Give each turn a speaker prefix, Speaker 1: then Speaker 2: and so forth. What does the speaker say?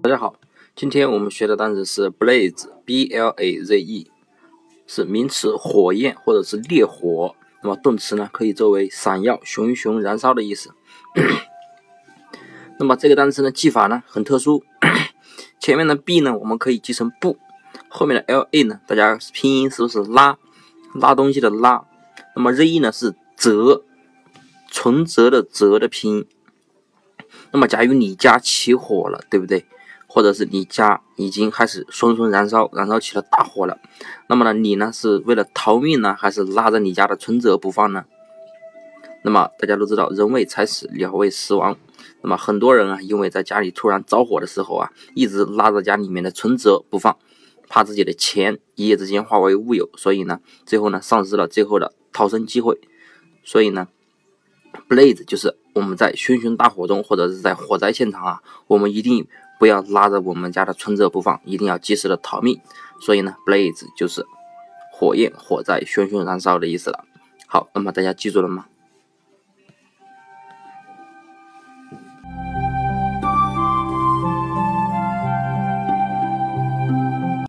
Speaker 1: 大家好，今天我们学的单词是 blaze，b l a z e，是名词，火焰或者是烈火。那么动词呢，可以作为闪耀、熊熊燃烧的意思。那么这个单词的记法呢，很特殊。前面的 b 呢，我们可以记成不；后面的 l a 呢，大家拼音是不是拉？拉东西的拉。那么 z e 呢是折，存折的折的拼音。那么假如你家起火了，对不对？或者是你家已经开始熊熊燃烧，燃烧起了大火了，那么呢，你呢是为了逃命呢，还是拉着你家的存折不放呢？那么大家都知道，人为财死，鸟为食亡。那么很多人啊，因为在家里突然着火的时候啊，一直拉着家里面的存折不放，怕自己的钱一夜之间化为乌有，所以呢，最后呢，丧失了最后的逃生机会。所以呢，blaze 就是我们在熊熊大火中，或者是在火灾现场啊，我们一定不要拉着我们家的存折不放，一定要及时的逃命。所以呢，blaze 就是火焰、火灾、熊熊燃烧的意思了。好，那么大家记住了吗？